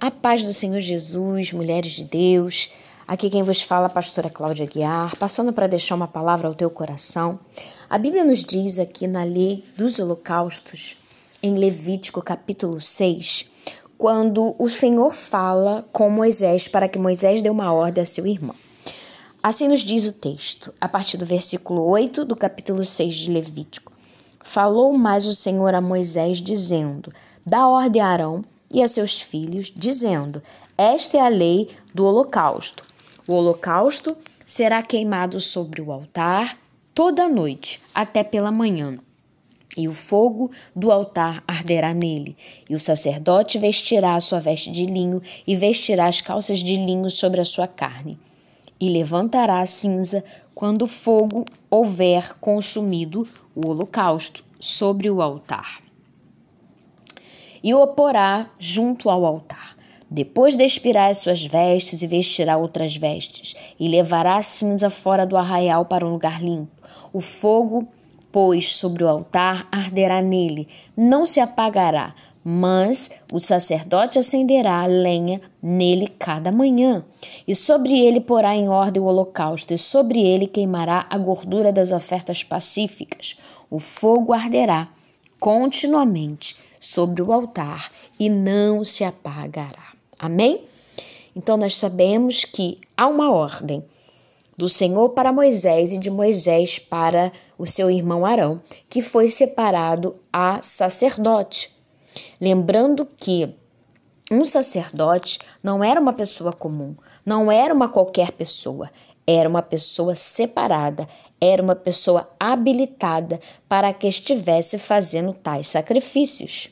A paz do Senhor Jesus, mulheres de Deus. Aqui quem vos fala, a pastora Cláudia Guiar, passando para deixar uma palavra ao teu coração. A Bíblia nos diz aqui na lei dos holocaustos, em Levítico capítulo 6, quando o Senhor fala com Moisés para que Moisés dê uma ordem a seu irmão. Assim nos diz o texto, a partir do versículo 8 do capítulo 6 de Levítico. Falou mais o Senhor a Moisés, dizendo: Dá ordem a Arão e a seus filhos, dizendo: Esta é a lei do holocausto. O holocausto será queimado sobre o altar toda noite, até pela manhã. E o fogo do altar arderá nele, e o sacerdote vestirá a sua veste de linho e vestirá as calças de linho sobre a sua carne. E levantará a cinza quando o fogo houver consumido o holocausto sobre o altar e o porá junto ao altar. Depois despirá as suas vestes e vestirá outras vestes, e levará a cinza fora do arraial para um lugar limpo. O fogo, pois, sobre o altar arderá nele, não se apagará, mas o sacerdote acenderá a lenha nele cada manhã, e sobre ele porá em ordem o holocausto, e sobre ele queimará a gordura das ofertas pacíficas. O fogo arderá continuamente sobre o altar e não se apagará. Amém? Então nós sabemos que há uma ordem do Senhor para Moisés e de Moisés para o seu irmão Arão, que foi separado a sacerdote. Lembrando que um sacerdote não era uma pessoa comum, não era uma qualquer pessoa, era uma pessoa separada, era uma pessoa habilitada para que estivesse fazendo tais sacrifícios.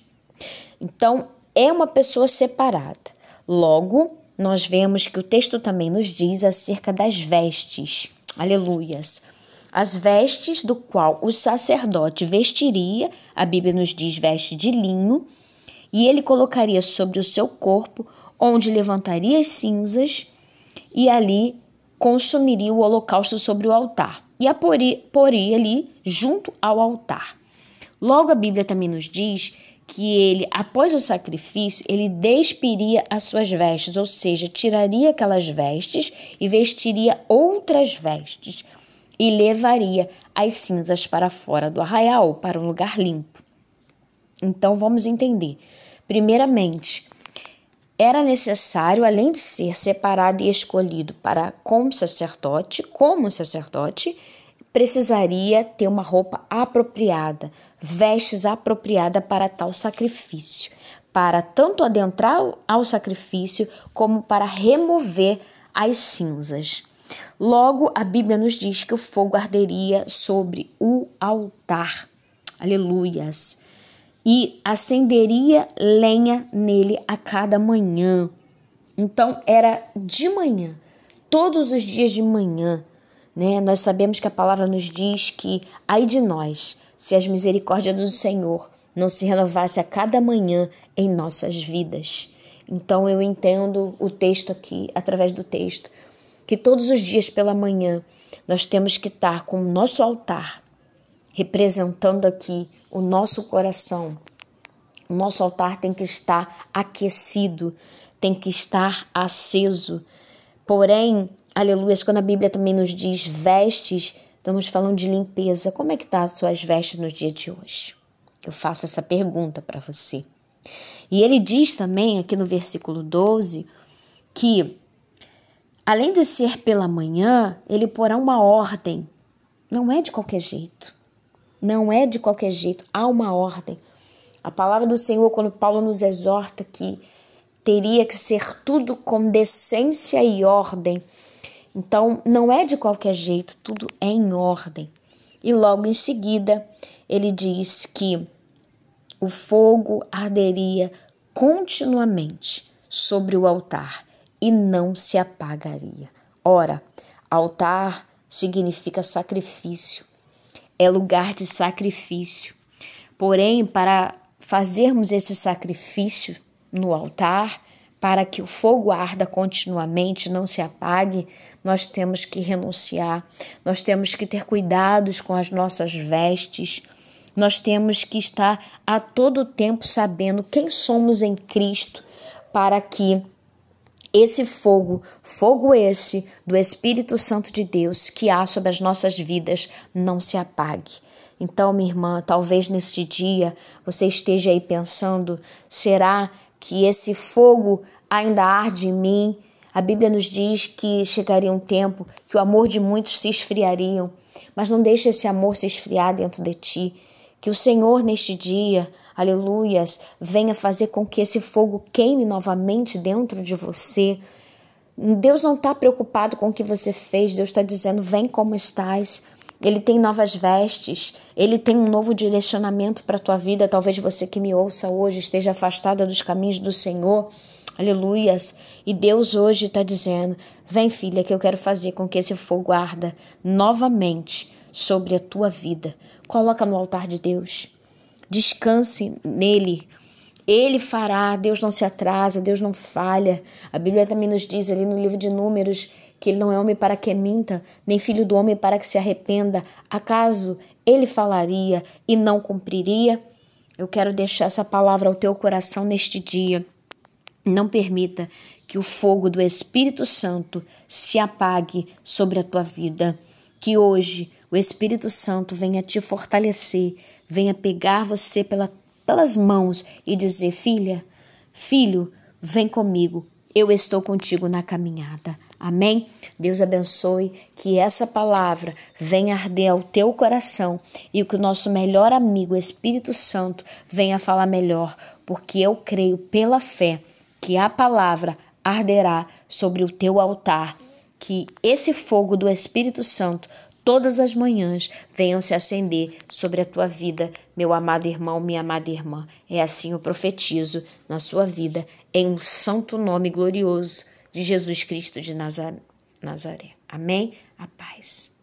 Então, é uma pessoa separada. Logo, nós vemos que o texto também nos diz acerca das vestes. Aleluias. As vestes do qual o sacerdote vestiria, a Bíblia nos diz veste de linho, e ele colocaria sobre o seu corpo, onde levantaria as cinzas, e ali consumiria o holocausto sobre o altar e a poria, poria ali junto ao altar. Logo, a Bíblia também nos diz que ele, após o sacrifício, ele despiria as suas vestes, ou seja, tiraria aquelas vestes e vestiria outras vestes e levaria as cinzas para fora do arraial, para um lugar limpo. Então vamos entender. Primeiramente, era necessário, além de ser separado e escolhido para como sacerdote, como sacerdote, precisaria ter uma roupa apropriada, vestes apropriada para tal sacrifício, para tanto adentrar ao sacrifício como para remover as cinzas. Logo, a Bíblia nos diz que o fogo arderia sobre o altar. Aleluias e acenderia lenha nele a cada manhã. Então era de manhã, todos os dias de manhã, né? Nós sabemos que a palavra nos diz que ai de nós, se as misericórdias do Senhor não se renovasse a cada manhã em nossas vidas. Então eu entendo o texto aqui, através do texto, que todos os dias pela manhã nós temos que estar com o nosso altar representando aqui o nosso coração. O nosso altar tem que estar aquecido, tem que estar aceso. Porém, aleluia, quando a Bíblia também nos diz vestes, estamos falando de limpeza. Como é que tá as suas vestes no dia de hoje? Eu faço essa pergunta para você. E ele diz também aqui no versículo 12 que além de ser pela manhã, ele porá uma ordem. Não é de qualquer jeito. Não é de qualquer jeito, há uma ordem. A palavra do Senhor, quando Paulo nos exorta que teria que ser tudo com decência e ordem. Então, não é de qualquer jeito, tudo é em ordem. E logo em seguida, ele diz que o fogo arderia continuamente sobre o altar e não se apagaria. Ora, altar significa sacrifício é lugar de sacrifício. Porém, para fazermos esse sacrifício no altar, para que o fogo arda continuamente, não se apague, nós temos que renunciar, nós temos que ter cuidados com as nossas vestes, nós temos que estar a todo tempo sabendo quem somos em Cristo, para que esse fogo, fogo este do Espírito Santo de Deus que há sobre as nossas vidas, não se apague. Então, minha irmã, talvez neste dia você esteja aí pensando: será que esse fogo ainda arde em mim? A Bíblia nos diz que chegaria um tempo que o amor de muitos se esfriariam, mas não deixe esse amor se esfriar dentro de ti. Que o Senhor neste dia, aleluias, venha fazer com que esse fogo queime novamente dentro de você. Deus não está preocupado com o que você fez, Deus está dizendo: vem como estás. Ele tem novas vestes, ele tem um novo direcionamento para a tua vida. Talvez você que me ouça hoje esteja afastada dos caminhos do Senhor. Aleluias. E Deus hoje está dizendo: Vem, filha, que eu quero fazer com que esse fogo arda novamente sobre a tua vida. Coloca no altar de Deus. Descanse nele. Ele fará, Deus não se atrasa, Deus não falha. A Bíblia também nos diz ali no livro de Números que ele não é homem para que minta, nem filho do homem para que se arrependa. Acaso ele falaria e não cumpriria? Eu quero deixar essa palavra ao teu coração neste dia. Não permita que o fogo do Espírito Santo se apague sobre a tua vida. Que hoje o Espírito Santo venha te fortalecer, venha pegar você pela, pelas mãos e dizer: Filha, filho, vem comigo, eu estou contigo na caminhada. Amém? Deus abençoe que essa palavra venha arder ao teu coração e que o nosso melhor amigo, o Espírito Santo, venha falar melhor, porque eu creio pela fé que a palavra arderá sobre o teu altar, que esse fogo do Espírito Santo todas as manhãs venham se acender sobre a tua vida, meu amado irmão, minha amada irmã. É assim eu profetizo na sua vida, em um santo nome glorioso de Jesus Cristo de Nazaré. Amém? A paz.